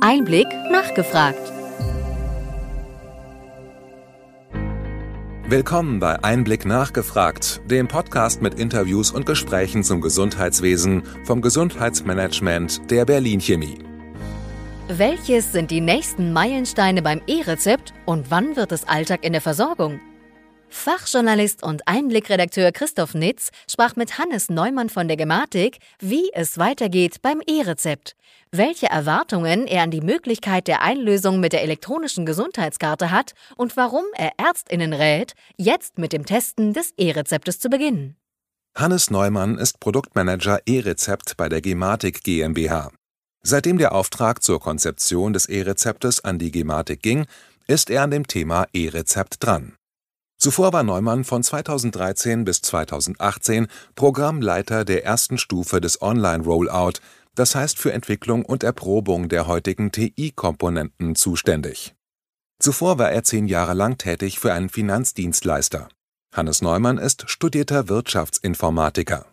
Einblick nachgefragt. Willkommen bei Einblick nachgefragt, dem Podcast mit Interviews und Gesprächen zum Gesundheitswesen vom Gesundheitsmanagement der Berlin Chemie. Welches sind die nächsten Meilensteine beim E-Rezept und wann wird es Alltag in der Versorgung? Fachjournalist und Einblickredakteur Christoph Nitz sprach mit Hannes Neumann von der Gematik, wie es weitergeht beim E-Rezept, welche Erwartungen er an die Möglichkeit der Einlösung mit der elektronischen Gesundheitskarte hat und warum er Ärztinnen rät, jetzt mit dem Testen des E-Rezeptes zu beginnen. Hannes Neumann ist Produktmanager E-Rezept bei der Gematik GmbH. Seitdem der Auftrag zur Konzeption des E-Rezeptes an die Gematik ging, ist er an dem Thema E-Rezept dran. Zuvor war Neumann von 2013 bis 2018 Programmleiter der ersten Stufe des Online-Rollout, das heißt für Entwicklung und Erprobung der heutigen TI-Komponenten zuständig. Zuvor war er zehn Jahre lang tätig für einen Finanzdienstleister. Hannes Neumann ist studierter Wirtschaftsinformatiker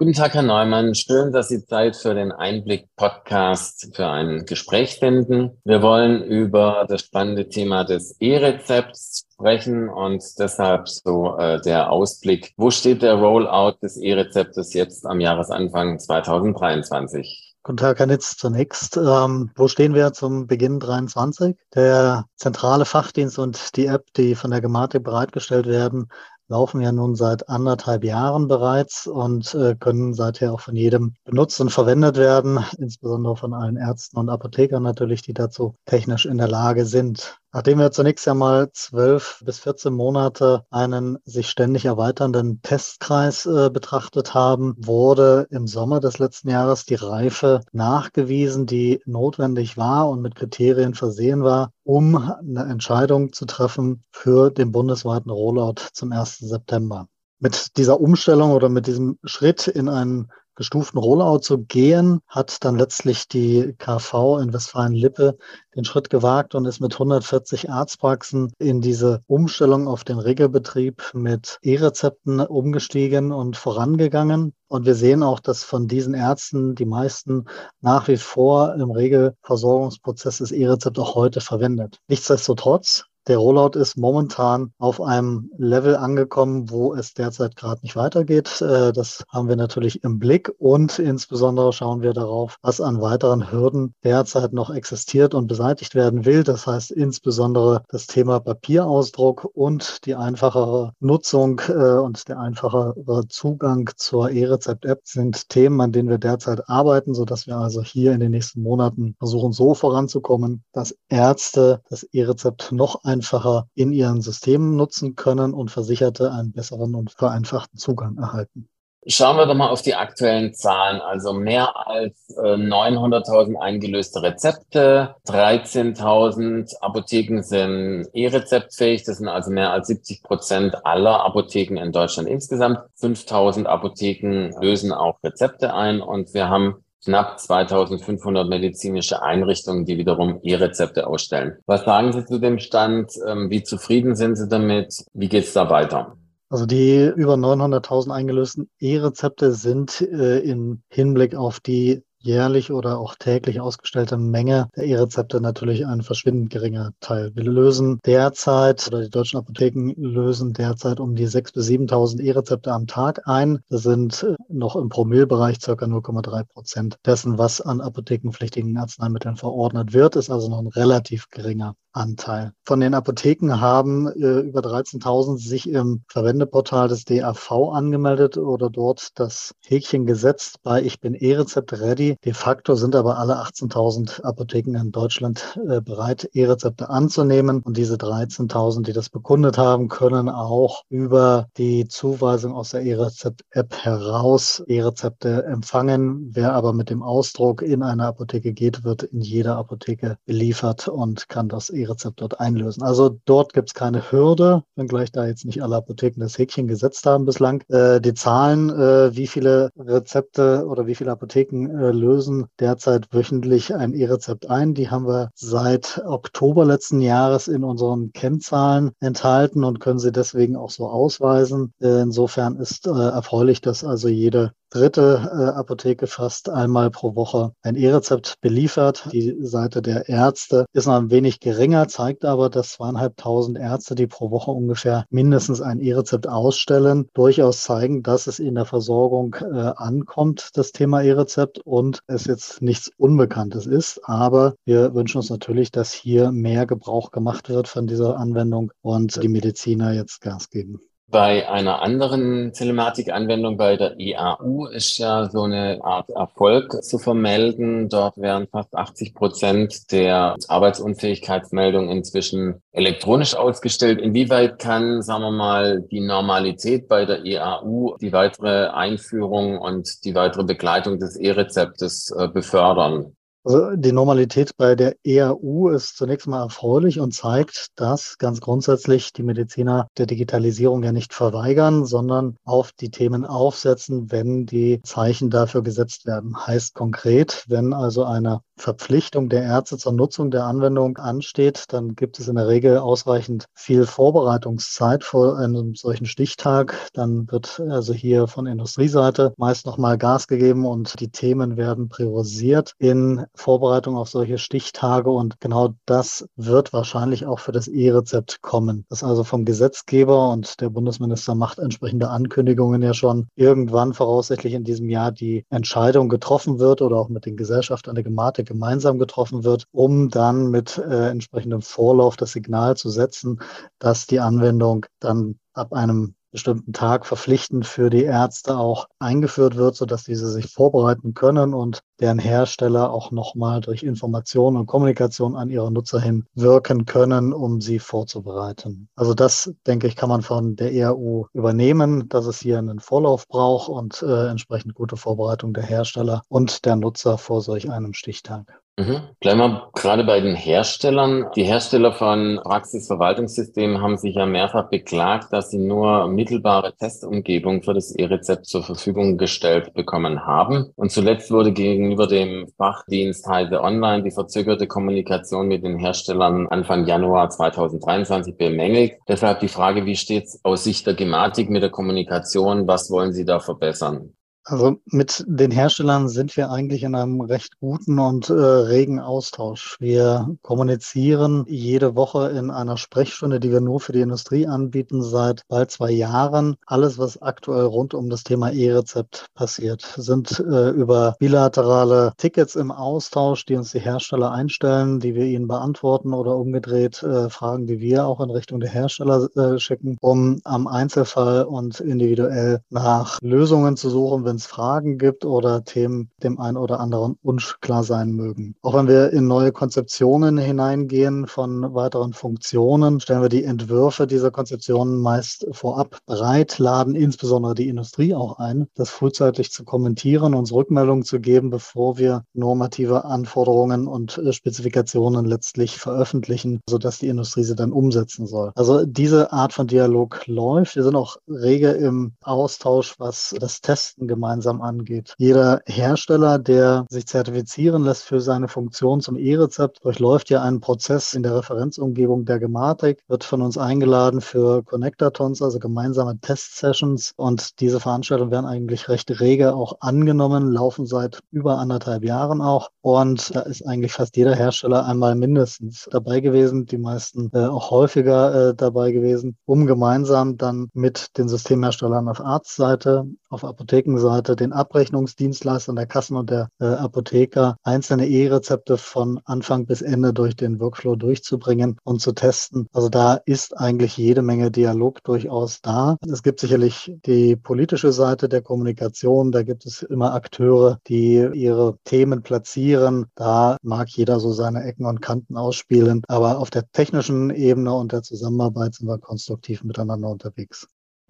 Guten Tag, Herr Neumann. Schön, dass Sie Zeit für den Einblick-Podcast für ein Gespräch finden. Wir wollen über das spannende Thema des E-Rezepts sprechen und deshalb so äh, der Ausblick. Wo steht der Rollout des E-Rezeptes jetzt am Jahresanfang 2023? Guten Tag, Herr Nitz. Zunächst, ähm, wo stehen wir zum Beginn 23? Der zentrale Fachdienst und die App, die von der Gematik bereitgestellt werden, laufen ja nun seit anderthalb Jahren bereits und äh, können seither auch von jedem benutzt und verwendet werden, insbesondere von allen Ärzten und Apothekern natürlich, die dazu technisch in der Lage sind. Nachdem wir zunächst einmal zwölf bis 14 Monate einen sich ständig erweiternden Testkreis äh, betrachtet haben, wurde im Sommer des letzten Jahres die Reife nachgewiesen, die notwendig war und mit Kriterien versehen war, um eine Entscheidung zu treffen für den bundesweiten Rollout zum 1. September. Mit dieser Umstellung oder mit diesem Schritt in einen gestuften Rollout zu gehen, hat dann letztlich die KV in Westfalen-Lippe den Schritt gewagt und ist mit 140 Arztpraxen in diese Umstellung auf den Regelbetrieb mit E-Rezepten umgestiegen und vorangegangen. Und wir sehen auch, dass von diesen Ärzten die meisten nach wie vor im Regelversorgungsprozess das E-Rezept auch heute verwendet. Nichtsdestotrotz der Rollout ist momentan auf einem Level angekommen, wo es derzeit gerade nicht weitergeht. Äh, das haben wir natürlich im Blick und insbesondere schauen wir darauf, was an weiteren Hürden derzeit noch existiert und beseitigt werden will. Das heißt insbesondere das Thema Papierausdruck und die einfachere Nutzung äh, und der einfachere Zugang zur E-Rezept-App sind Themen, an denen wir derzeit arbeiten, sodass wir also hier in den nächsten Monaten versuchen, so voranzukommen, dass Ärzte das E-Rezept noch einfacher in ihren Systemen nutzen können und Versicherte einen besseren und vereinfachten Zugang erhalten. Schauen wir doch mal auf die aktuellen Zahlen. Also mehr als äh, 900.000 eingelöste Rezepte, 13.000 Apotheken sind E-rezeptfähig. Das sind also mehr als 70 Prozent aller Apotheken in Deutschland insgesamt. 5.000 Apotheken lösen auch Rezepte ein und wir haben knapp 2500 medizinische Einrichtungen, die wiederum E-Rezepte ausstellen. Was sagen Sie zu dem Stand? Ähm, wie zufrieden sind Sie damit? Wie geht es da weiter? Also die über 900.000 eingelösten E-Rezepte sind äh, im Hinblick auf die jährlich oder auch täglich ausgestellte Menge der E-Rezepte natürlich ein verschwindend geringer Teil. Wir lösen derzeit, oder die deutschen Apotheken lösen derzeit um die 6.000 bis 7.000 E-Rezepte am Tag ein. Das sind äh, noch im Promillbereich circa 0,3 Prozent dessen, was an apothekenpflichtigen Arzneimitteln verordnet wird, ist also noch ein relativ geringer Anteil. Von den Apotheken haben äh, über 13.000 sich im Verwendeportal des DAV angemeldet oder dort das Häkchen gesetzt bei Ich bin E-Rezept ready. De facto sind aber alle 18.000 Apotheken in Deutschland äh, bereit, E-Rezepte anzunehmen. Und diese 13.000, die das bekundet haben, können auch über die Zuweisung aus der E-Rezept-App heraus E-Rezepte empfangen. Wer aber mit dem Ausdruck in eine Apotheke geht, wird in jeder Apotheke beliefert und kann das E-Rezept dort einlösen. Also dort gibt es keine Hürde, wenngleich da jetzt nicht alle Apotheken das Häkchen gesetzt haben bislang. Äh, die Zahlen, äh, wie viele Rezepte oder wie viele Apotheken äh, lösen derzeit wöchentlich ein E-Rezept ein. Die haben wir seit Oktober letzten Jahres in unseren Kennzahlen enthalten und können sie deswegen auch so ausweisen. Insofern ist äh, erfreulich, dass also jede dritte äh, Apotheke fast einmal pro Woche ein E-Rezept beliefert. Die Seite der Ärzte ist noch ein wenig geringer, zeigt aber, dass zweieinhalbtausend Ärzte, die pro Woche ungefähr mindestens ein E-Rezept ausstellen, durchaus zeigen, dass es in der Versorgung äh, ankommt, das Thema E-Rezept und es jetzt nichts Unbekanntes ist. Aber wir wünschen uns natürlich, dass hier mehr Gebrauch gemacht wird von dieser Anwendung und die Mediziner jetzt Gas geben. Bei einer anderen Telematikanwendung bei der IAU ist ja so eine Art Erfolg zu vermelden. Dort werden fast 80 Prozent der Arbeitsunfähigkeitsmeldungen inzwischen elektronisch ausgestellt. Inwieweit kann, sagen wir mal, die Normalität bei der IAU die weitere Einführung und die weitere Begleitung des E-Rezeptes äh, befördern? Also die Normalität bei der EAU ist zunächst mal erfreulich und zeigt, dass ganz grundsätzlich die Mediziner der Digitalisierung ja nicht verweigern, sondern auf die Themen aufsetzen, wenn die Zeichen dafür gesetzt werden. Heißt konkret, wenn also eine Verpflichtung der Ärzte zur Nutzung der Anwendung ansteht, dann gibt es in der Regel ausreichend viel Vorbereitungszeit vor einem solchen Stichtag. Dann wird also hier von Industrieseite meist nochmal Gas gegeben und die Themen werden priorisiert in Vorbereitung auf solche Stichtage und genau das wird wahrscheinlich auch für das E-Rezept kommen. Das also vom Gesetzgeber und der Bundesminister macht entsprechende Ankündigungen ja schon irgendwann voraussichtlich in diesem Jahr die Entscheidung getroffen wird oder auch mit den Gesellschaften der Gematik gemeinsam getroffen wird, um dann mit äh, entsprechendem Vorlauf das Signal zu setzen, dass die Anwendung dann ab einem bestimmten Tag verpflichtend für die Ärzte auch eingeführt wird, sodass diese sich vorbereiten können und deren Hersteller auch nochmal durch Information und Kommunikation an ihre Nutzer hin wirken können, um sie vorzubereiten. Also das, denke ich, kann man von der ERU übernehmen, dass es hier einen Vorlauf braucht und äh, entsprechend gute Vorbereitung der Hersteller und der Nutzer vor solch einem Stichtag. Mhm. Bleiben wir gerade bei den Herstellern. Die Hersteller von Praxisverwaltungssystemen haben sich ja mehrfach beklagt, dass sie nur mittelbare Testumgebung für das E-Rezept zur Verfügung gestellt bekommen haben. Und zuletzt wurde gegenüber dem Fachdienst Heise Online die verzögerte Kommunikation mit den Herstellern Anfang Januar 2023 bemängelt. Deshalb die Frage, wie steht es aus Sicht der Gematik mit der Kommunikation? Was wollen Sie da verbessern? Also mit den Herstellern sind wir eigentlich in einem recht guten und äh, regen Austausch. Wir kommunizieren jede Woche in einer Sprechstunde, die wir nur für die Industrie anbieten, seit bald zwei Jahren. Alles, was aktuell rund um das Thema E-Rezept passiert, sind äh, über bilaterale Tickets im Austausch, die uns die Hersteller einstellen, die wir ihnen beantworten oder umgedreht äh, Fragen, die wir auch in Richtung der Hersteller äh, schicken, um am Einzelfall und individuell nach Lösungen zu suchen, wenn es Fragen gibt oder Themen dem einen oder anderen unklar sein mögen. Auch wenn wir in neue Konzeptionen hineingehen von weiteren Funktionen, stellen wir die Entwürfe dieser Konzeptionen meist vorab bereit, laden insbesondere die Industrie auch ein, das frühzeitig zu kommentieren, uns Rückmeldungen zu geben, bevor wir normative Anforderungen und äh, Spezifikationen letztlich veröffentlichen, sodass die Industrie sie dann umsetzen soll. Also diese Art von Dialog läuft. Wir sind auch rege im Austausch, was das Testen gemeinsam gemeinsam angeht. Jeder Hersteller, der sich zertifizieren lässt für seine Funktion zum E-Rezept, durchläuft ja einen Prozess in der Referenzumgebung der Gematik, wird von uns eingeladen für Connectatons, also gemeinsame Testsessions. Und diese Veranstaltungen werden eigentlich recht rege auch angenommen, laufen seit über anderthalb Jahren auch. Und da ist eigentlich fast jeder Hersteller einmal mindestens dabei gewesen, die meisten äh, auch häufiger äh, dabei gewesen, um gemeinsam dann mit den Systemherstellern auf Arztseite, auf Apothekenseite, Seite den Abrechnungsdienstleistern der Kassen und der äh, Apotheker einzelne E-Rezepte von Anfang bis Ende durch den Workflow durchzubringen und zu testen. Also da ist eigentlich jede Menge Dialog durchaus da. Es gibt sicherlich die politische Seite der Kommunikation. Da gibt es immer Akteure, die ihre Themen platzieren. Da mag jeder so seine Ecken und Kanten ausspielen. Aber auf der technischen Ebene und der Zusammenarbeit sind wir konstruktiv miteinander unterwegs.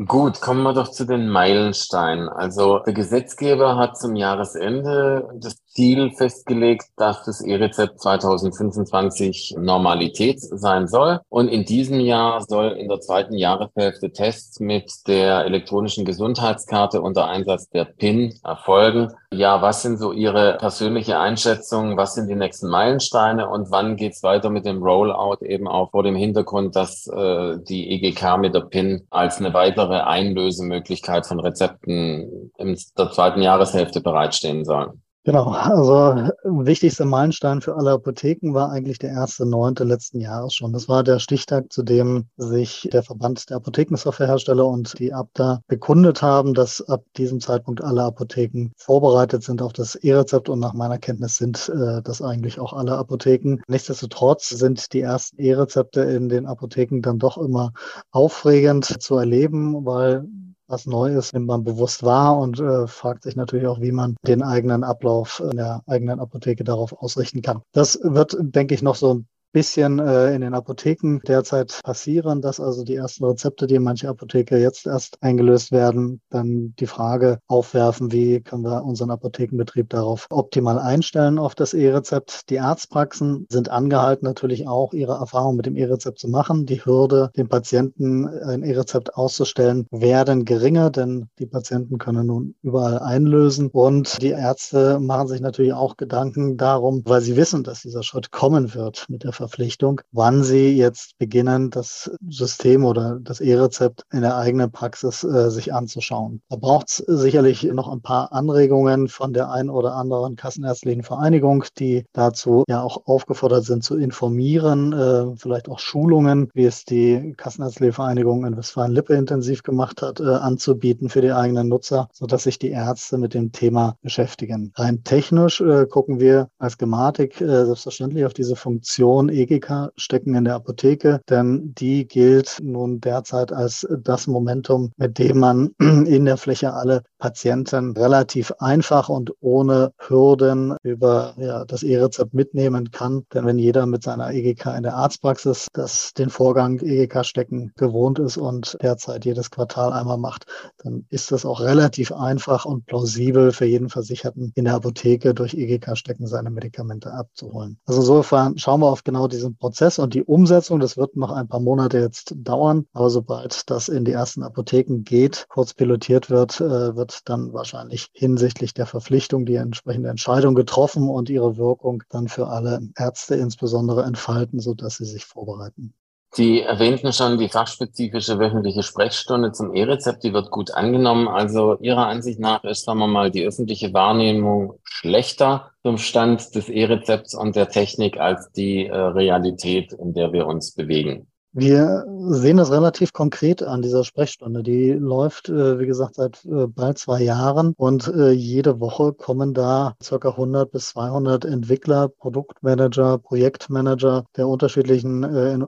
Gut, kommen wir doch zu den Meilensteinen. Also der Gesetzgeber hat zum Jahresende des Ziel festgelegt, dass das E-Rezept 2025 Normalität sein soll. Und in diesem Jahr soll in der zweiten Jahreshälfte Tests mit der elektronischen Gesundheitskarte unter Einsatz der PIN erfolgen. Ja, was sind so Ihre persönliche Einschätzung? Was sind die nächsten Meilensteine und wann geht's weiter mit dem Rollout eben auch vor dem Hintergrund, dass äh, die EGK mit der PIN als eine weitere Einlösemöglichkeit von Rezepten in der zweiten Jahreshälfte bereitstehen soll? Genau, also wichtigster Meilenstein für alle Apotheken war eigentlich der erste neunte letzten Jahres schon. Das war der Stichtag, zu dem sich der Verband der Apothekensoftwarehersteller und die Abda bekundet haben, dass ab diesem Zeitpunkt alle Apotheken vorbereitet sind auf das E-Rezept und nach meiner Kenntnis sind äh, das eigentlich auch alle Apotheken. Nichtsdestotrotz sind die ersten E-Rezepte in den Apotheken dann doch immer aufregend zu erleben, weil was neu ist, nimmt man bewusst wahr und äh, fragt sich natürlich auch, wie man den eigenen Ablauf in der eigenen Apotheke darauf ausrichten kann. Das wird, denke ich, noch so ein bisschen äh, in den Apotheken derzeit passieren, dass also die ersten Rezepte, die in manche Apotheke jetzt erst eingelöst werden, dann die Frage aufwerfen, wie können wir unseren Apothekenbetrieb darauf optimal einstellen auf das E-Rezept. Die Arztpraxen sind angehalten, natürlich auch ihre Erfahrung mit dem E-Rezept zu machen. Die Hürde, dem Patienten ein E-Rezept auszustellen, werden geringer, denn die Patienten können nun überall einlösen. Und die Ärzte machen sich natürlich auch Gedanken darum, weil sie wissen, dass dieser Schritt kommen wird mit der Verpflichtung, wann Sie jetzt beginnen, das System oder das E-Rezept in der eigenen Praxis äh, sich anzuschauen. Da braucht es sicherlich noch ein paar Anregungen von der einen oder anderen kassenärztlichen Vereinigung, die dazu ja auch aufgefordert sind zu informieren, äh, vielleicht auch Schulungen, wie es die Kassenärztliche Vereinigung in Westfalen-Lippe intensiv gemacht hat, äh, anzubieten für die eigenen Nutzer, sodass sich die Ärzte mit dem Thema beschäftigen. Rein technisch äh, gucken wir als Gematik äh, selbstverständlich auf diese Funktion EGK stecken in der Apotheke, denn die gilt nun derzeit als das Momentum, mit dem man in der Fläche alle Patienten relativ einfach und ohne Hürden über ja, das E-Rezept mitnehmen kann. Denn wenn jeder mit seiner EGK in der Arztpraxis das den Vorgang EGK stecken gewohnt ist und derzeit jedes Quartal einmal macht, dann ist das auch relativ einfach und plausibel für jeden Versicherten in der Apotheke durch EGK stecken seine Medikamente abzuholen. Also insofern schauen wir auf genau diesen Prozess und die Umsetzung. Das wird noch ein paar Monate jetzt dauern, aber sobald das in die ersten Apotheken geht, kurz pilotiert wird, äh, wird dann wahrscheinlich hinsichtlich der Verpflichtung die entsprechende Entscheidung getroffen und ihre Wirkung dann für alle Ärzte insbesondere entfalten, sodass sie sich vorbereiten. Sie erwähnten schon die fachspezifische wöchentliche Sprechstunde zum E-Rezept, die wird gut angenommen. Also Ihrer Ansicht nach ist, sagen wir mal, die öffentliche Wahrnehmung schlechter zum Stand des E-Rezepts und der Technik als die äh, Realität, in der wir uns bewegen. Wir sehen das relativ konkret an dieser Sprechstunde. Die läuft, äh, wie gesagt, seit äh, bald zwei Jahren und äh, jede Woche kommen da circa 100 bis 200 Entwickler, Produktmanager, Projektmanager der unterschiedlichen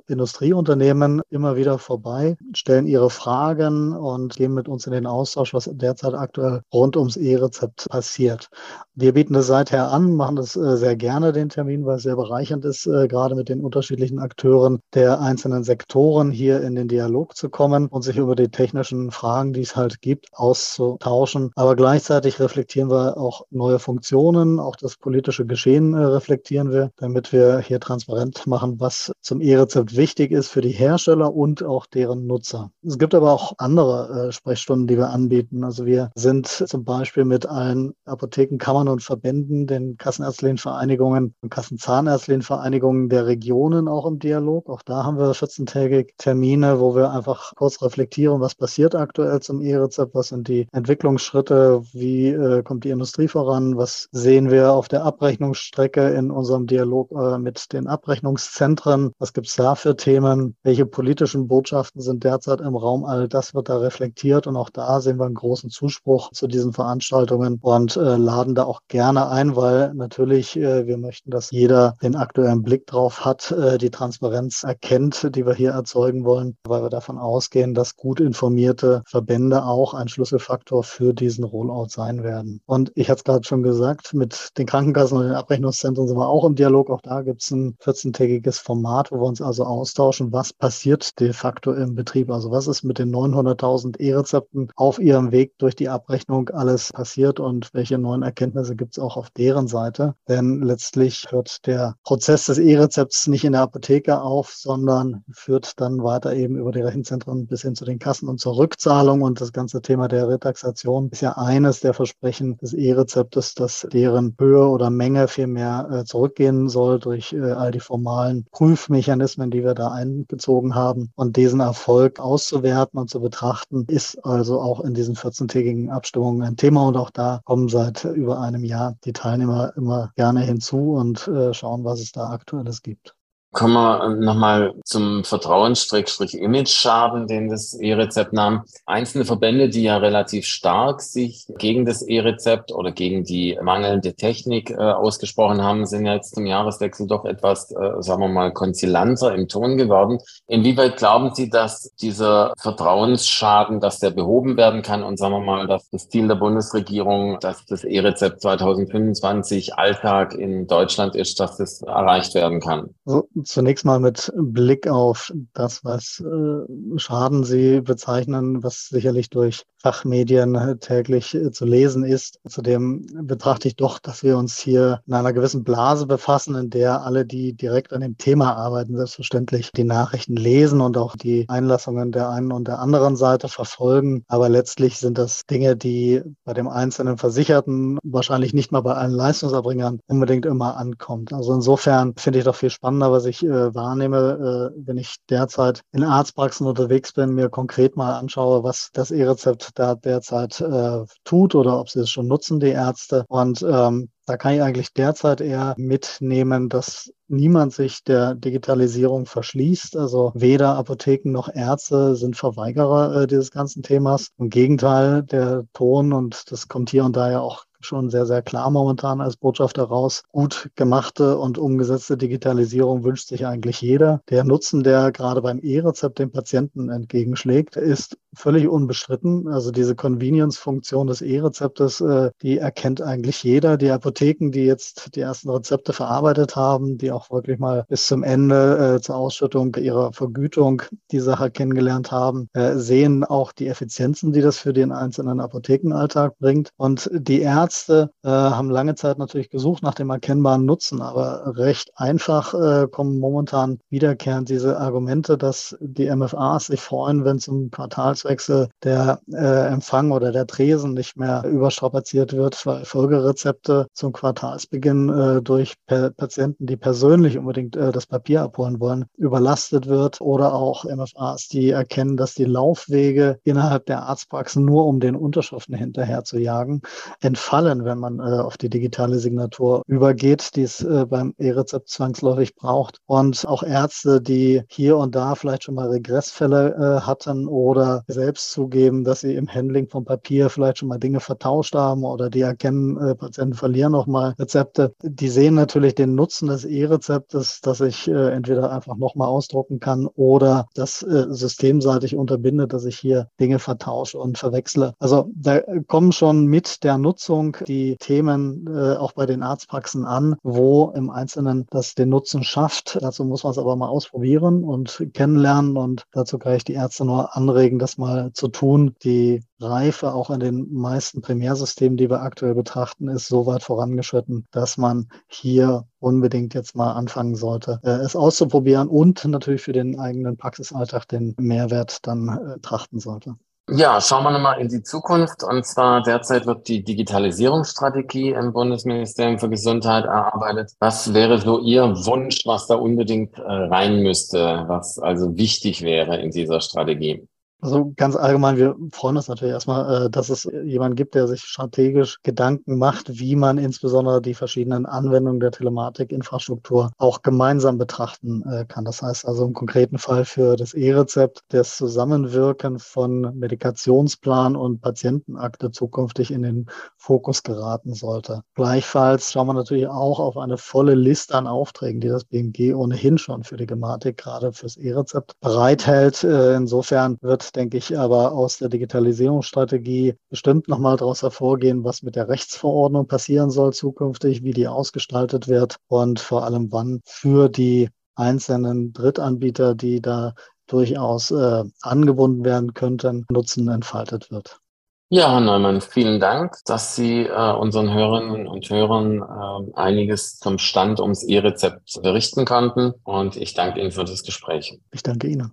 Industrieunternehmen immer wieder vorbei, stellen ihre Fragen und gehen mit uns in den Austausch, was derzeit aktuell rund ums E-Rezept passiert. Wir bieten das seither an, machen das sehr gerne, den Termin, weil es sehr bereichernd ist, gerade mit den unterschiedlichen Akteuren der einzelnen Sektoren hier in den Dialog zu kommen und sich über die technischen Fragen, die es halt gibt, auszutauschen. Aber gleichzeitig reflektieren wir auch neue Funktionen, auch das politische Geschehen äh, reflektieren wir, damit wir hier transparent machen, was zum E-Rezept wichtig ist für die Hersteller und auch deren Nutzer. Es gibt aber auch andere äh, Sprechstunden, die wir anbieten. Also wir sind zum Beispiel mit allen Apotheken, Kammern und Verbänden, den Kassenärztlichen Vereinigungen und Kassenzahnärztlichen Vereinigungen der Regionen auch im Dialog. Auch da haben wir 14 14-tägig Termine, wo wir einfach kurz reflektieren, was passiert aktuell zum E-Rezept, was sind die Entwicklungsschritte, wie äh, kommt die Industrie voran, was sehen wir auf der Abrechnungsstrecke in unserem Dialog äh, mit den Abrechnungszentren, was gibt es da für Themen, welche politischen Botschaften sind derzeit im Raum, all das wird da reflektiert und auch da sehen wir einen großen Zuspruch zu diesen Veranstaltungen und äh, laden da auch gerne ein, weil natürlich äh, wir möchten, dass jeder den aktuellen Blick drauf hat, äh, die Transparenz erkennt, die wir wir hier erzeugen wollen, weil wir davon ausgehen, dass gut informierte Verbände auch ein Schlüsselfaktor für diesen Rollout sein werden. Und ich hatte es gerade schon gesagt, mit den Krankenkassen und den Abrechnungszentren sind wir auch im Dialog. Auch da gibt es ein 14-tägiges Format, wo wir uns also austauschen, was passiert de facto im Betrieb. Also was ist mit den 900.000 E-Rezepten auf ihrem Weg durch die Abrechnung alles passiert und welche neuen Erkenntnisse gibt es auch auf deren Seite. Denn letztlich hört der Prozess des E-Rezepts nicht in der Apotheke auf, sondern führt dann weiter eben über die Rechenzentren bis hin zu den Kassen und zur Rückzahlung. Und das ganze Thema der Retaxation ist ja eines der Versprechen des E-Rezeptes, dass deren Höhe oder Menge viel mehr äh, zurückgehen soll durch äh, all die formalen Prüfmechanismen, die wir da eingezogen haben. Und diesen Erfolg auszuwerten und zu betrachten, ist also auch in diesen 14-tägigen Abstimmungen ein Thema. Und auch da kommen seit über einem Jahr die Teilnehmer immer gerne hinzu und äh, schauen, was es da aktuelles gibt. Kommen wir nochmal zum Vertrauens-Image-Schaden, den das E-Rezept nahm. Einzelne Verbände, die ja relativ stark sich gegen das E-Rezept oder gegen die mangelnde Technik äh, ausgesprochen haben, sind ja jetzt zum Jahreswechsel doch etwas, äh, sagen wir mal, konzilanter im Ton geworden. Inwieweit glauben Sie, dass dieser Vertrauensschaden, dass der behoben werden kann und sagen wir mal, dass das Ziel der Bundesregierung, dass das E-Rezept 2025 Alltag in Deutschland ist, dass das erreicht werden kann? Also zunächst mal mit Blick auf das, was äh, Schaden Sie bezeichnen, was sicherlich durch Fachmedien täglich äh, zu lesen ist. Zudem betrachte ich doch, dass wir uns hier in einer gewissen Blase befassen, in der alle, die direkt an dem Thema arbeiten, selbstverständlich die Nachrichten lesen und auch die Einlassungen der einen und der anderen Seite verfolgen. Aber letztlich sind das Dinge, die bei dem einzelnen Versicherten wahrscheinlich nicht mal bei allen Leistungserbringern unbedingt immer ankommt. Also insofern finde ich doch viel spannender, was ich äh, wahrnehme, äh, wenn ich derzeit in Arztpraxen unterwegs bin, mir konkret mal anschaue, was das E-Rezept da derzeit äh, tut oder ob sie es schon nutzen, die Ärzte. Und ähm, da kann ich eigentlich derzeit eher mitnehmen, dass niemand sich der Digitalisierung verschließt. Also weder Apotheken noch Ärzte sind Verweigerer äh, dieses ganzen Themas. Im Gegenteil, der Ton, und das kommt hier und da ja auch schon sehr, sehr klar momentan als Botschaft heraus. Gut gemachte und umgesetzte Digitalisierung wünscht sich eigentlich jeder. Der Nutzen, der gerade beim E-Rezept dem Patienten entgegenschlägt, ist völlig unbestritten. Also diese Convenience-Funktion des E-Rezeptes, äh, die erkennt eigentlich jeder. Die Apotheken, die jetzt die ersten Rezepte verarbeitet haben, die auch wirklich mal bis zum Ende äh, zur Ausschüttung ihrer Vergütung die Sache kennengelernt haben, äh, sehen auch die Effizienzen, die das für den einzelnen Apothekenalltag bringt. Und die Ärzte äh, haben lange Zeit natürlich gesucht nach dem erkennbaren Nutzen, aber recht einfach äh, kommen momentan wiederkehrend diese Argumente, dass die MFAs sich freuen, wenn zum Quartals Jahreswechsel der äh, Empfang oder der Tresen nicht mehr überstrapaziert wird, weil Folgerezepte zum Quartalsbeginn äh, durch pa Patienten, die persönlich unbedingt äh, das Papier abholen wollen, überlastet wird oder auch MFAs, die erkennen, dass die Laufwege innerhalb der Arztpraxen nur um den Unterschriften hinterher zu jagen, entfallen, wenn man äh, auf die digitale Signatur übergeht, die es äh, beim E-Rezept zwangsläufig braucht. Und auch Ärzte, die hier und da vielleicht schon mal Regressfälle äh, hatten oder selbst zugeben, dass sie im Handling vom Papier vielleicht schon mal Dinge vertauscht haben oder die erkennen, äh, Patienten verlieren auch mal Rezepte. Die sehen natürlich den Nutzen des E-Rezeptes, dass ich äh, entweder einfach nochmal ausdrucken kann oder das äh, systemseitig unterbindet, dass ich hier Dinge vertausche und verwechsle. Also da kommen schon mit der Nutzung die Themen äh, auch bei den Arztpraxen an, wo im Einzelnen das den Nutzen schafft. Dazu muss man es aber mal ausprobieren und kennenlernen und dazu kann ich die Ärzte nur anregen, das mal zu tun. Die Reife auch an den meisten Primärsystemen, die wir aktuell betrachten, ist so weit vorangeschritten, dass man hier unbedingt jetzt mal anfangen sollte, äh, es auszuprobieren und natürlich für den eigenen Praxisalltag den Mehrwert dann äh, trachten sollte. Ja, schauen wir nochmal in die Zukunft. Und zwar derzeit wird die Digitalisierungsstrategie im Bundesministerium für Gesundheit erarbeitet. Was wäre so Ihr Wunsch, was da unbedingt äh, rein müsste, was also wichtig wäre in dieser Strategie? Also ganz allgemein, wir freuen uns natürlich erstmal, äh, dass es jemanden gibt, der sich strategisch Gedanken macht, wie man insbesondere die verschiedenen Anwendungen der Telematikinfrastruktur auch gemeinsam betrachten äh, kann. Das heißt also im konkreten Fall für das E-Rezept das Zusammenwirken von Medikationsplan und Patientenakte zukünftig in den Fokus geraten sollte. Gleichfalls schauen wir natürlich auch auf eine volle Liste an Aufträgen, die das BMG ohnehin schon für die Gematik gerade fürs E-Rezept bereithält. Äh, insofern wird denke ich, aber aus der Digitalisierungsstrategie bestimmt nochmal daraus hervorgehen, was mit der Rechtsverordnung passieren soll zukünftig, wie die ausgestaltet wird und vor allem wann für die einzelnen Drittanbieter, die da durchaus äh, angebunden werden könnten, Nutzen entfaltet wird. Ja, Herr Neumann, vielen Dank, dass Sie äh, unseren Hörerinnen und Hörern äh, einiges zum Stand ums E-Rezept berichten konnten. Und ich danke Ihnen für das Gespräch. Ich danke Ihnen.